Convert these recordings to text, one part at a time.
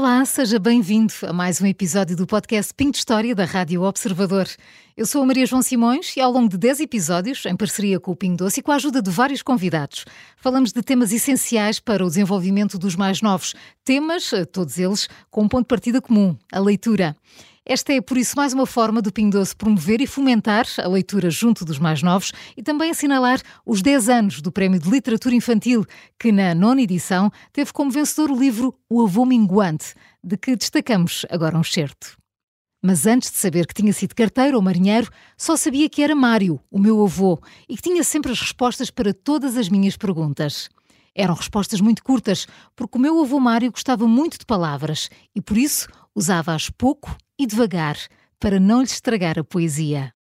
Olá, seja bem-vindo a mais um episódio do podcast Pinto História da Rádio Observador. Eu sou a Maria João Simões e ao longo de 10 episódios, em parceria com o Pingo Doce e com a ajuda de vários convidados, falamos de temas essenciais para o desenvolvimento dos mais novos. Temas, eh, todos eles, com um ponto de partida comum, a leitura. Esta é, por isso, mais uma forma do Pingo Doce promover e fomentar a leitura junto dos mais novos e também assinalar os 10 anos do Prémio de Literatura Infantil, que na nona edição teve como vencedor o livro O Avô Minguante, de que destacamos agora um certo. Mas antes de saber que tinha sido carteiro ou marinheiro, só sabia que era Mário, o meu avô, e que tinha sempre as respostas para todas as minhas perguntas. Eram respostas muito curtas, porque o meu avô Mário gostava muito de palavras e, por isso, usava-as pouco e devagar, para não lhe estragar a poesia.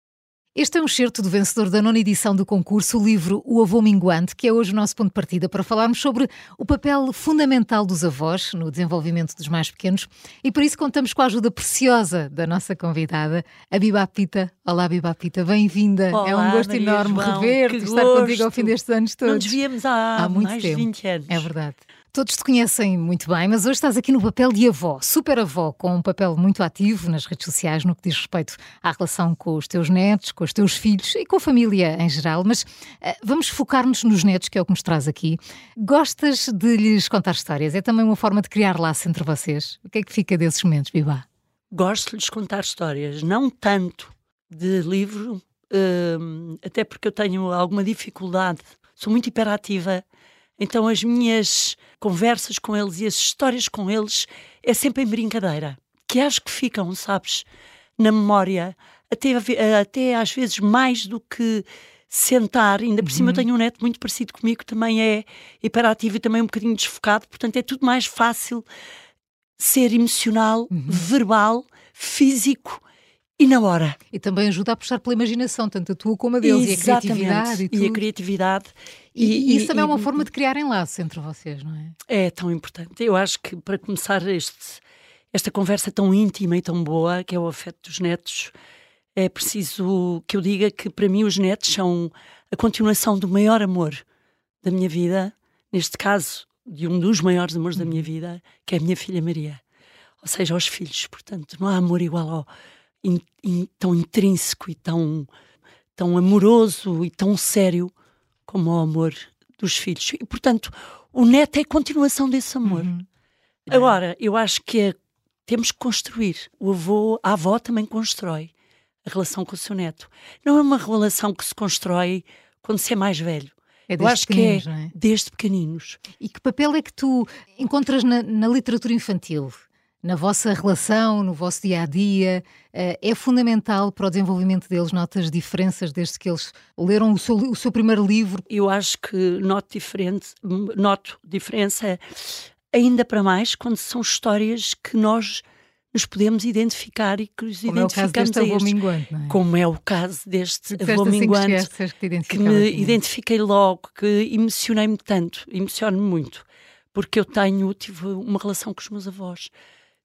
Este é um excerto do vencedor da nona edição do concurso, o livro O Avô Minguante, que é hoje o nosso ponto de partida para falarmos sobre o papel fundamental dos avós no desenvolvimento dos mais pequenos e por isso contamos com a ajuda preciosa da nossa convidada, a Biba Pita. Olá, Biba Pita, bem-vinda. É um gosto Maria enorme rever-te estar contigo ao fim destes anos todos. Não nos víamos há, há muito mais tempo. de 20 anos. É verdade. Todos te conhecem muito bem, mas hoje estás aqui no papel de avó, super avó, com um papel muito ativo nas redes sociais no que diz respeito à relação com os teus netos, com os teus filhos e com a família em geral. Mas uh, vamos focar-nos nos netos, que é o que nos traz aqui. Gostas de lhes contar histórias? É também uma forma de criar laço entre vocês? O que é que fica desses momentos, Bibá? Gosto de lhes contar histórias, não tanto de livro, uh, até porque eu tenho alguma dificuldade, sou muito hiperativa então as minhas conversas com eles e as histórias com eles é sempre em brincadeira, que acho que ficam, sabes, na memória, até, até às vezes mais do que sentar, ainda por uhum. cima eu tenho um neto muito parecido comigo, também é hiperativo e também um bocadinho desfocado, portanto é tudo mais fácil ser emocional, uhum. verbal, físico e na hora. E também ajuda a puxar pela imaginação, tanto a tua como a deles, Exatamente. e a criatividade. E, e a criatividade. E, e, isso também é uma forma de criarem laços entre vocês, não é? É tão importante. Eu acho que para começar este, esta conversa tão íntima e tão boa, que é o afeto dos netos, é preciso que eu diga que para mim os netos são a continuação do maior amor da minha vida, neste caso, de um dos maiores amores da minha uhum. vida, que é a minha filha Maria. Ou seja, aos filhos. Portanto, não há amor igual ao in, in, tão intrínseco e tão, tão amoroso e tão sério como o amor dos filhos. E, portanto, o neto é a continuação desse amor. Uhum. Agora, eu acho que é, temos que construir. O avô, a avó também constrói a relação com o seu neto. Não é uma relação que se constrói quando se é mais velho. É eu acho que é, é, desde pequeninos. E que papel é que tu encontras na, na literatura infantil? Na vossa relação, no vosso dia a dia, eh, é fundamental para o desenvolvimento deles? Notas diferenças desde que eles leram o seu, o seu primeiro livro? Eu acho que noto, diferente, noto diferença ainda para mais quando são histórias que nós nos podemos identificar e que nos Como identificamos é o caso deste avô minguante, é? Como é o caso deste avô assim minguante, que, que, me identifiquei logo, que emocionei-me tanto, emociono-me muito, porque eu tenho, tive uma relação com os meus avós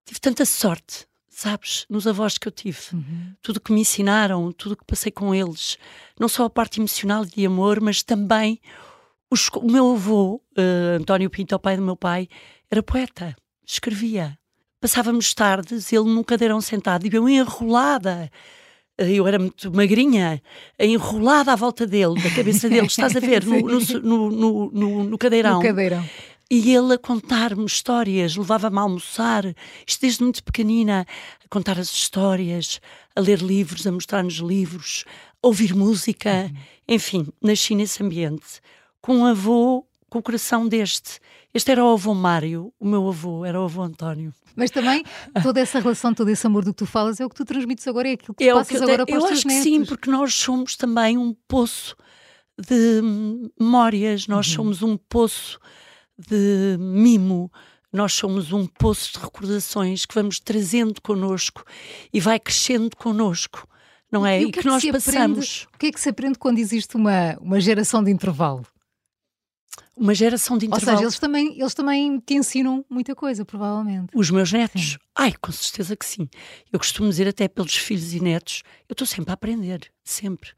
tive tanta sorte, sabes, nos avós que eu tive. Uhum. Tudo que me ensinaram, tudo que passei com eles. Não só a parte emocional de amor, mas também os, o meu avô, uh, António Pinto, o pai do meu pai, era poeta, escrevia. Passávamos tardes, ele num cadeirão sentado e eu enrolada. Eh, eu era muito magrinha, enrolada à volta dele, da cabeça dele, estás a ver, no, no, no, no, no cadeirão. No cadeirão. E ele a contar-me histórias, levava-me a almoçar, isto desde muito pequenina, a contar as histórias, a ler livros, a mostrar-nos livros, a ouvir música, uhum. enfim, nasci nesse ambiente. Com um avô com o coração deste. Este era o avô Mário, o meu avô, era o avô António. Mas também toda essa relação, todo esse amor do que tu falas é o que tu transmites agora, é aquilo que é tu passas que agora para eu os teus acho netos. que sim, porque nós somos também um poço de memórias, nós uhum. somos um poço de mimo, nós somos um poço de recordações que vamos trazendo connosco e vai crescendo connosco, não é? E, e que, é que, nós passamos. Aprende, o que é que se aprende quando existe uma, uma geração de intervalo? Uma geração de intervalo. Ou seja, eles também, eles também te ensinam muita coisa, provavelmente. Os meus netos? Sim. Ai, com certeza que sim. Eu costumo dizer até pelos filhos e netos, eu estou sempre a aprender, sempre.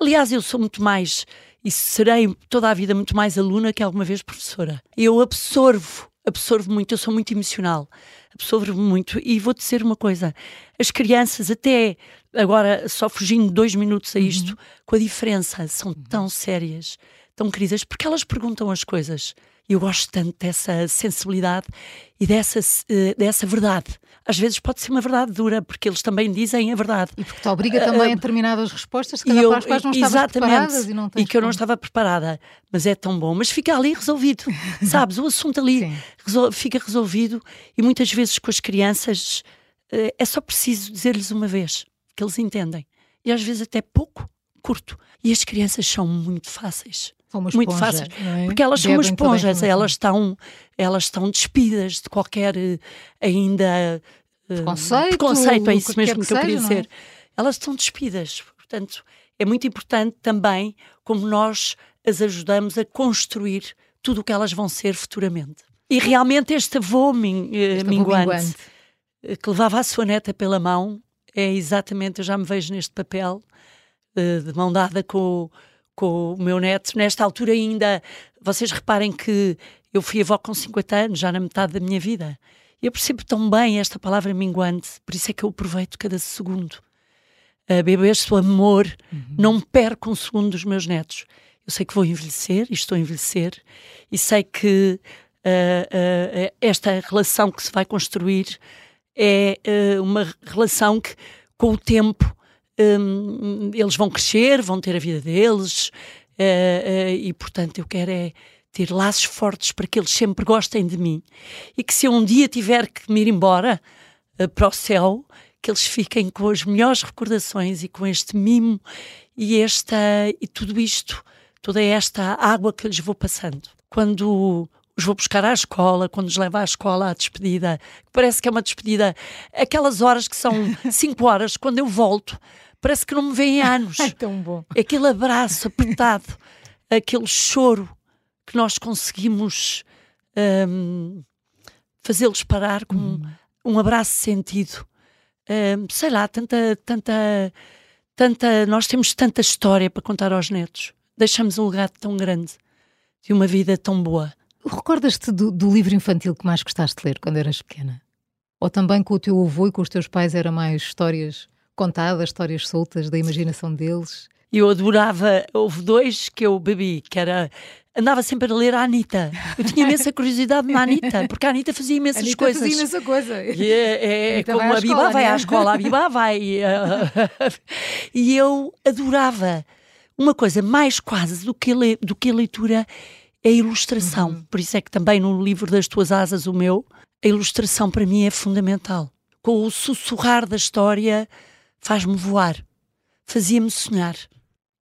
Aliás, eu sou muito mais e serei toda a vida muito mais aluna que alguma vez professora. Eu absorvo absorvo muito, eu sou muito emocional, absorvo muito. E vou-te dizer uma coisa: as crianças, até agora, só fugindo dois minutos a isto, uhum. com a diferença, são uhum. tão sérias, tão queridas, porque elas perguntam as coisas. E eu gosto tanto dessa sensibilidade e dessa, uh, dessa verdade. Às vezes pode ser uma verdade dura, porque eles também dizem a verdade. E porque te obriga também uh, a determinadas respostas, que eu, para as quais não estavas preparadas e não E que eu não estava preparada. Mas é tão bom. Mas fica ali resolvido. Sabes? O assunto ali resol fica resolvido e muitas vezes com as crianças uh, é só preciso dizer-lhes uma vez que eles entendem. E às vezes até pouco, curto. E as crianças são muito fáceis esponja, muito fáceis, é? porque elas Bebem são esponjas, elas estão, elas estão despidas de qualquer eh, ainda preconceito, preconceito é isso mesmo que, que, eu queria seja, dizer. É? Elas estão despidas, portanto, é muito importante também como nós as ajudamos a construir tudo o que elas vão ser futuramente. E realmente este avô min, eh, este minguante, avô minguante eh, que levava a sua neta pela mão é exatamente, eu já me vejo neste papel, de mão dada com com o meu neto. Nesta altura ainda, vocês reparem que eu fui avó com 50 anos, já na metade da minha vida. E eu percebo tão bem esta palavra minguante, por isso é que eu aproveito cada segundo. Beber este amor, uhum. não perco um segundo dos meus netos. Eu sei que vou envelhecer e estou a envelhecer, e sei que uh, uh, esta relação que se vai construir é uma relação que, com o tempo, um, eles vão crescer, vão ter a vida deles, uh, uh, e portanto eu quero é ter laços fortes para que eles sempre gostem de mim e que se eu um dia tiver que me ir embora uh, para o céu, que eles fiquem com as melhores recordações e com este mimo e esta e tudo isto, toda esta água que lhes vou passando. Quando os vou buscar à escola, quando os levo à escola à despedida, parece que é uma despedida, aquelas horas que são cinco horas, quando eu volto, parece que não me vêem anos. É tão bom. Aquele abraço apertado, aquele choro que nós conseguimos um, fazê-los parar com hum. um abraço sentido. Um, sei lá, tanta, tanta, tanta. Nós temos tanta história para contar aos netos. Deixamos um legado tão grande de uma vida tão boa. Recordas-te do, do livro infantil que mais gostaste de ler quando eras pequena? Ou também com o teu avô e com os teus pais era mais histórias contadas, histórias soltas da imaginação deles. Eu adorava, houve dois que eu bebi, que era andava sempre a ler a Anitta. Eu tinha imensa curiosidade na Anitta, porque a Anitta fazia imensas Anitta coisas. Fazia imensa coisa. E é, é, é como a Biba vai à escola, a Biba vai. e eu adorava. Uma coisa mais quase do que, a, do que a leitura é a ilustração. Uhum. Por isso é que também no livro das tuas asas, o meu, a ilustração para mim é fundamental. Com o sussurrar da história faz-me voar, fazia-me sonhar.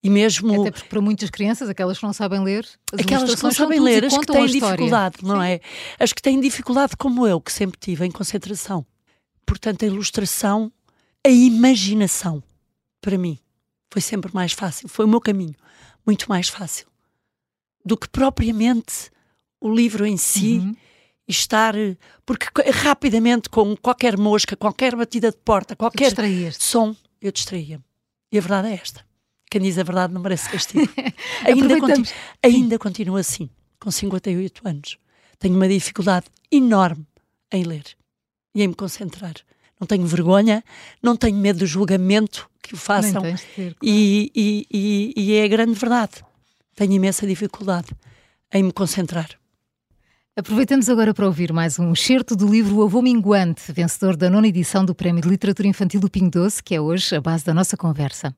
E mesmo. Até porque para muitas crianças, aquelas que não sabem ler, as aquelas que não sabem ler, as que têm dificuldade, não Sim. é? As que têm dificuldade, como eu, que sempre tive em concentração. Portanto, a ilustração, a imaginação, para mim, foi sempre mais fácil. Foi o meu caminho, muito mais fácil do que propriamente o livro em si. Uhum estar. Porque rapidamente, com qualquer mosca, qualquer batida de porta, qualquer som, eu distraía-me. E a verdade é esta. Quem diz a verdade não merece castigo. ainda, continu ainda continuo assim, com 58 anos. Tenho uma dificuldade enorme em ler e em me concentrar. Não tenho vergonha, não tenho medo do julgamento que o façam. Ter, claro. e, e, e, e é a grande verdade. Tenho imensa dificuldade em me concentrar. Aproveitamos agora para ouvir mais um excerto do livro O Avô Minguante, vencedor da nona edição do Prémio de Literatura Infantil do Pingo Doce, que é hoje a base da nossa conversa.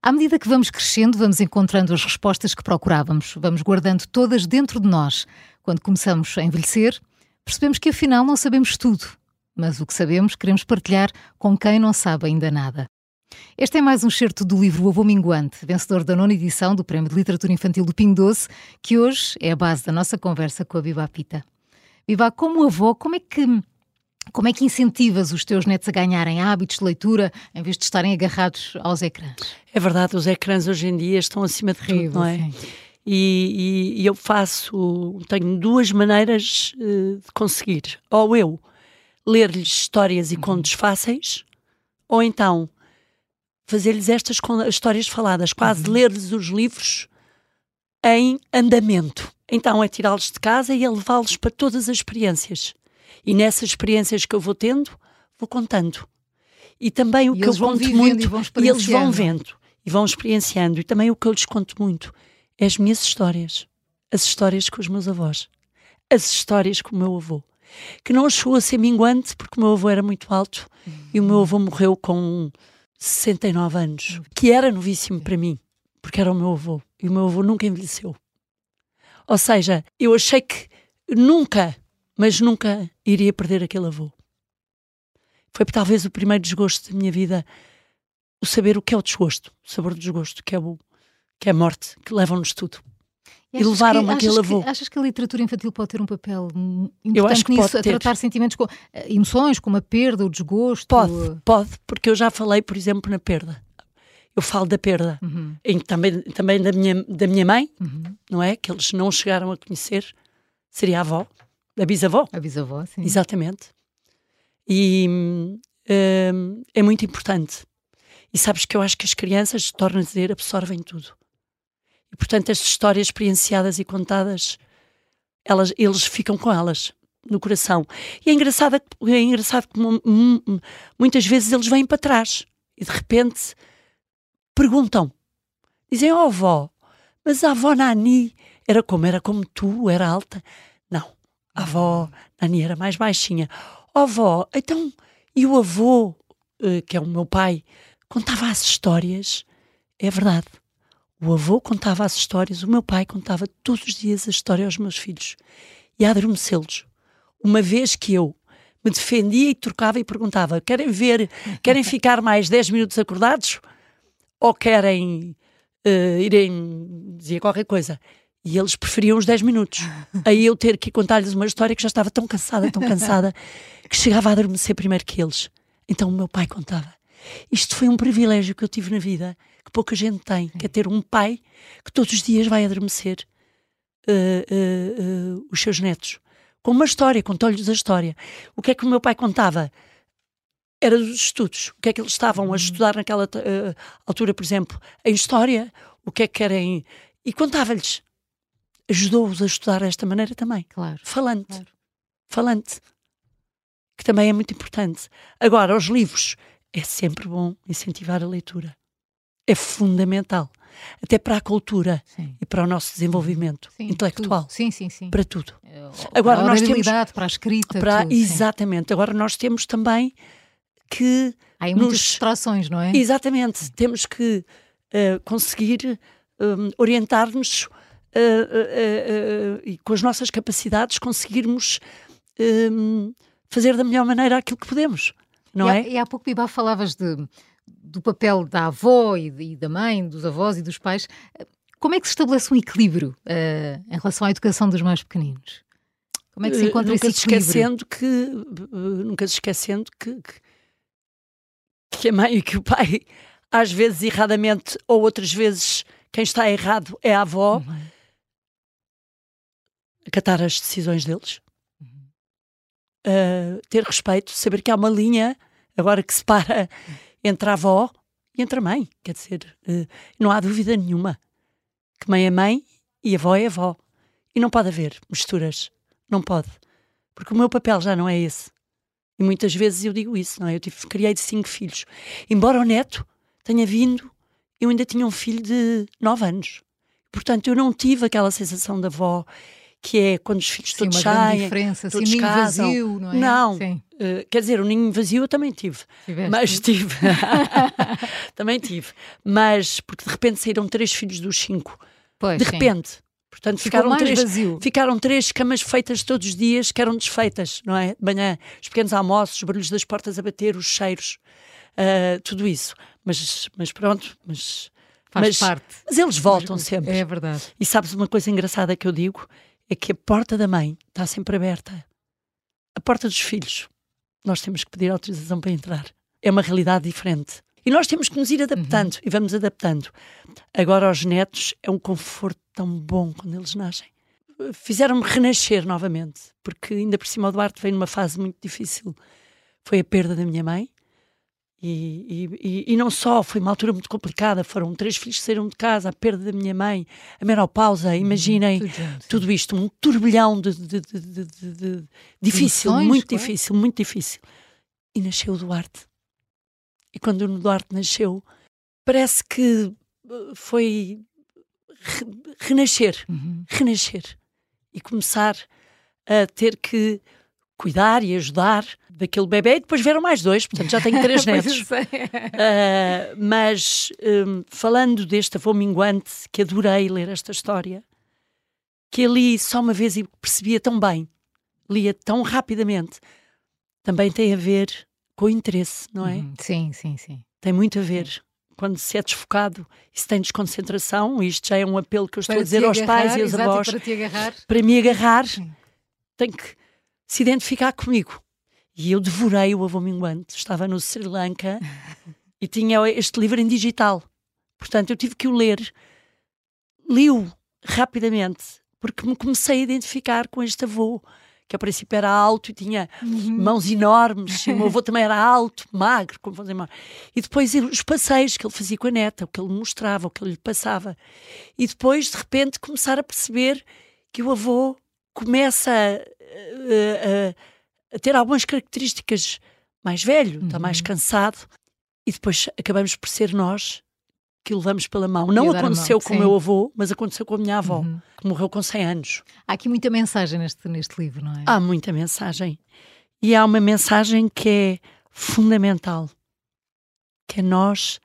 À medida que vamos crescendo, vamos encontrando as respostas que procurávamos, vamos guardando todas dentro de nós. Quando começamos a envelhecer, percebemos que afinal não sabemos tudo, mas o que sabemos queremos partilhar com quem não sabe ainda nada. Este é mais um certo do livro O Avô Minguante, vencedor da nona edição do Prémio de Literatura Infantil do Pingo Doce, que hoje é a base da nossa conversa com a Biba Pita. Biba, como avô, como é que como é que incentivas os teus netos a ganharem hábitos de leitura em vez de estarem agarrados aos ecrãs? É verdade, os ecrãs hoje em dia estão acima de tudo, não é? E, e, e, eu faço, tenho duas maneiras uh, de conseguir. Ou eu ler-lhes histórias e uhum. contos fáceis, ou então fazer-lhes estas histórias faladas, quase uhum. ler-lhes os livros em andamento. então é tirá-los de casa e é levá-los para todas as experiências. E nessas experiências que eu vou tendo, vou contando. E também o E que eu conto muito, e vão e eles vão vendo e vão experienciando. E também o que eu lhes conto muito é as minhas histórias. As histórias com os meus avós. As histórias com o meu avô. Que não chegou a ser minguante porque o meu avô era muito alto e o meu avô morreu com 69 anos, que era novíssimo para mim, porque era o meu avô. E o meu avô nunca envelheceu. Ou seja, eu achei que nunca, mas nunca iria perder aquele avô. Foi talvez o primeiro desgosto da minha vida, o saber o que é o desgosto, o sabor do desgosto, que é, o, que é a morte, que levam-nos tudo. E achas levaram-me que- aquele achas que- avô. Achas que a literatura infantil pode ter um papel hum, Eu importante acho que nisso, a ter. tratar sentimentos, com, eh, emoções, como a perda, o desgosto? Pode, pode, porque eu já falei, por exemplo, na perda. Eu falo da perda. Uhum, Em- também, também da, minha, da minha mãe, uhum. não é? Que eles não chegaram a conhecer. Seria a avó, a bisavó. A bisavó, sim. Exatamente. E hum, hum, é muito importante. E sabes que eu acho que as crianças, torno a dizer, absorvem tudo. E portanto, estas histórias experienciadas e contadas, elas, eles ficam com elas no coração. E é engraçado, é engraçado hum, muitas vezes eles vêm para trás e de repente perguntam. Dizem, ó avó, mas a avó Nani era como? Era como tu? Era alta? Não. A avó Nani era mais baixinha. Ó avó, então, e o avô, eh, que é o meu pai, contava as histórias? É verdade. O avô contava as histórias, o meu pai contava todos os dias a história aos meus filhos e a adormecê-los. Uma vez que eu me defendia e trocava e perguntava: querem ver, querem ficar mais 10 minutos acordados? Ou querem eh, irem dizer qualquer coisa? E eles preferiam os 10 minutos. Aí eu ter que contar-lhes uma história que já estava tão cansada, tão cansada, que chegava a adormecer primeiro que eles. Então o meu pai contava. Isto foi um privilégio que eu tive na vida, que pouca gente tem, que é ter um pai que todos os dias vai adormecer eh, eh, eh, os seus netos. Com uma história, contou-lhes a história. O que é que o meu pai contava? Era dos estudos. O que é que eles estavam a estudar naquela altura, por exemplo, em história, o que é que querem. E contava-lhes. Ajudou-os a estudar desta maneira também. Claro. Falante. Claro. Falante. Que também é muito importante. Agora, os livros. É sempre bom incentivar a leitura. É fundamental. Até para a cultura Sim. e para o nosso desenvolvimento Sim, intelectual. tudo. Sim, sim, sim. Para tudo. Eh, Agora, para a nós temos- para a escrita. Para, tudo, sim. exatamente. Agora, nós temos também que. Há aí muitas nos- distrações, não é? Exatamente. Temos que eh, conseguir hum, orientar-nos eh, eh, e com as nossas capacidades conseguirmos hum, fazer da melhor maneira aquilo que podemos. Não e, há, é? e há pouco, Biba, falavas de, do papel da avó e, e da mãe, dos avós e dos pais. Como é que se estabelece um equilíbrio eh, em relação à educação dos mais pequeninos? Como é que se Eh, encontra nunca esse se equilíbrio? esquecendo que eh, nunca se esquecendo que, que, que a mãe e que o pai às vezes erradamente ou outras vezes quem está errado é a avó Uhum. acatar as decisões deles Uhum. uh, ter respeito saber que há uma linha agora que separa entre a avó e entre a mãe quer dizer uh, não há dúvida nenhuma que mãe é mãe e avó é avó e não pode haver misturas não pode porque o meu papel já não é esse. E muitas vezes eu digo isso, não é? Eu tive, criei cinco filhos. Embora o neto tenha vindo, eu ainda tinha um filho de nove anos. Portanto, eu não tive aquela sensação da avó, que é quando os filhos Sim, todos uma saem. diferença. Assim, todos ninho casam. vazio, não é? Não. Uh, quer dizer, o ninho vazio eu também tive. tiveste. Mas tive. também tive. Mas, porque de repente saíram três filhos dos cinco. Pois, De sim. repente. Portanto, Ficou ficaram três, vazio. Ficaram três camas feitas todos os dias que eram desfeitas, não é? De manhã, os pequenos almoços, os barulhos das portas a bater, os cheiros, ah, tudo isso. Mas, mas pronto, mas, Faz mas, parte. mas eles voltam sempre. É verdade. E sabes uma coisa engraçada que eu digo? É que a porta da mãe está sempre aberta. A porta dos filhos, nós temos que pedir autorização para entrar. É uma realidade diferente. E nós temos que nos ir adaptando e vamos adaptando. Agora, aos netos, é um conforto tão bom quando eles nascem. Fizeram-me renascer novamente, porque ainda por cima o Duarte veio numa fase muito difícil. Foi a perda da minha mãe, E, e, e, não só, foi uma altura muito complicada. Foram três filhos que saíram de casa, a perda da minha mãe, a menopausa. Uhum. Imaginem tudo, tudo isto, um turbilhão de, de, de, de difícil, Emoções, muito claro. difícil, muito difícil. E nasceu o Duarte. E quando o Duarte nasceu, parece que uh, foi re renascer, uhum. renascer e começar a ter que cuidar e ajudar daquele bebê e depois vieram mais dois, portanto já tenho três netos. uh, mas um, falando deste avô minguante, que adorei ler esta história, que eu li só uma vez e percebia tão bem, lia tão rapidamente, também tem a ver com o interesse, não é? Uhum. Sim, sim, sim. Tem muito a ver. Quando se é desfocado e se tem desconcentração, isto já é um apelo que eu estou para a dizer aos pais e aos avós. Para te agarrar. Para me agarrar, sim. tem que se identificar comigo. E eu devorei o Avô Minguante. Estava no Sri Lanka e tinha este livro em digital. Portanto, eu tive que o ler. Li-o rapidamente, porque me comecei a identificar com este avô, que a princípio era alto e tinha uhum. mãos enormes, e o meu avô também era alto, magro, como fazer mal. E depois os passeios que ele fazia com a neta, o que ele mostrava, o que ele lhe passava. E depois, de repente, começar a perceber que o avô começa a, a, a ter algumas características mais velho, uhum. está mais cansado, e depois acabamos por ser nós que o levamos pela mão. Não aconteceu mão, com o meu avô, mas aconteceu com a minha avó, uhum. que morreu com 100 anos. Há aqui muita mensagem neste, neste livro, não é? Há muita mensagem. E há uma mensagem que é fundamental, que é nós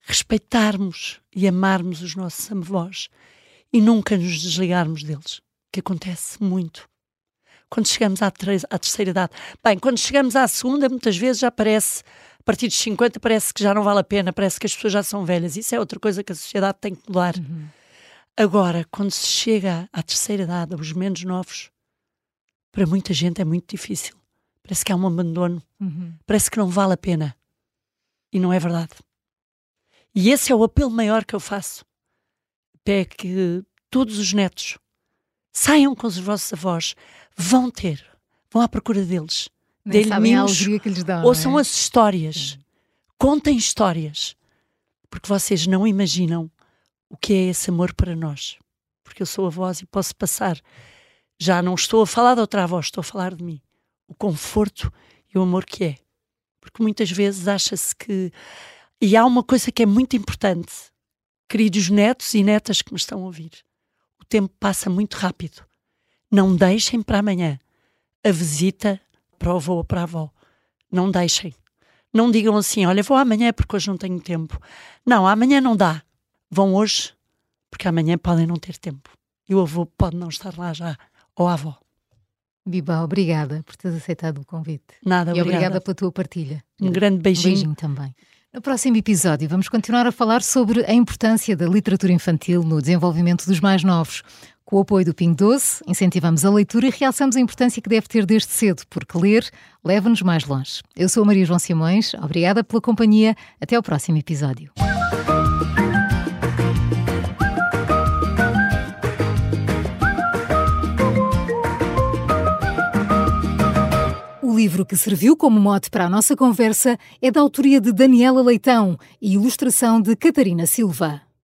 respeitarmos e amarmos os nossos avós e nunca nos desligarmos deles que acontece muito. Quando chegamos à, à terceira idade. Bem, quando chegamos à segunda, muitas vezes já parece, a partir dos 50, parece que já não vale a pena, parece que as pessoas já são velhas. Isso é outra coisa que a sociedade tem que mudar. Uhum. Agora, quando se chega à terceira idade, aos menos novos, para muita gente é muito difícil. Parece que há um abandono. Uhum. Parece que não vale a pena. E não é verdade. E esse é o apelo maior que eu faço. É que todos os netos Saiam com os vossos avós, vão ter, vão à procura deles. Que lhes dão. Ouçam é? as histórias, Sim. contem histórias, porque vocês não imaginam o que é esse amor para nós. Porque eu sou a voz e posso passar. Já não estou a falar de outra voz, estou a falar de mim. O conforto e o amor que é. Porque muitas vezes acha-se que. E há uma coisa que é muito importante, queridos netos e netas que me estão a ouvir tempo passa muito rápido. Não deixem para amanhã a visita para o avô ou para a avó. Não deixem. Não digam assim, olha, vou amanhã porque hoje não tenho tempo. Não, amanhã não dá. Vão hoje porque amanhã podem não ter tempo. E o avô pode não estar lá já, ou a avó. Biba, obrigada por teres aceitado o convite. Nada, e obrigada pela tua partilha. Um grande beijinho. Um beijinho também. No próximo episódio, vamos continuar a falar sobre a importância da literatura infantil no desenvolvimento dos mais novos. Com o apoio do Ping Doce, incentivamos a leitura e realçamos a importância que deve ter desde cedo, porque ler leva-nos mais longe. Eu sou a Maria João Simões, obrigada pela companhia. Até ao próximo episódio. Livro que serviu como mote para a nossa conversa é da autoria de Daniela Leitão e ilustração de Catarina Silva.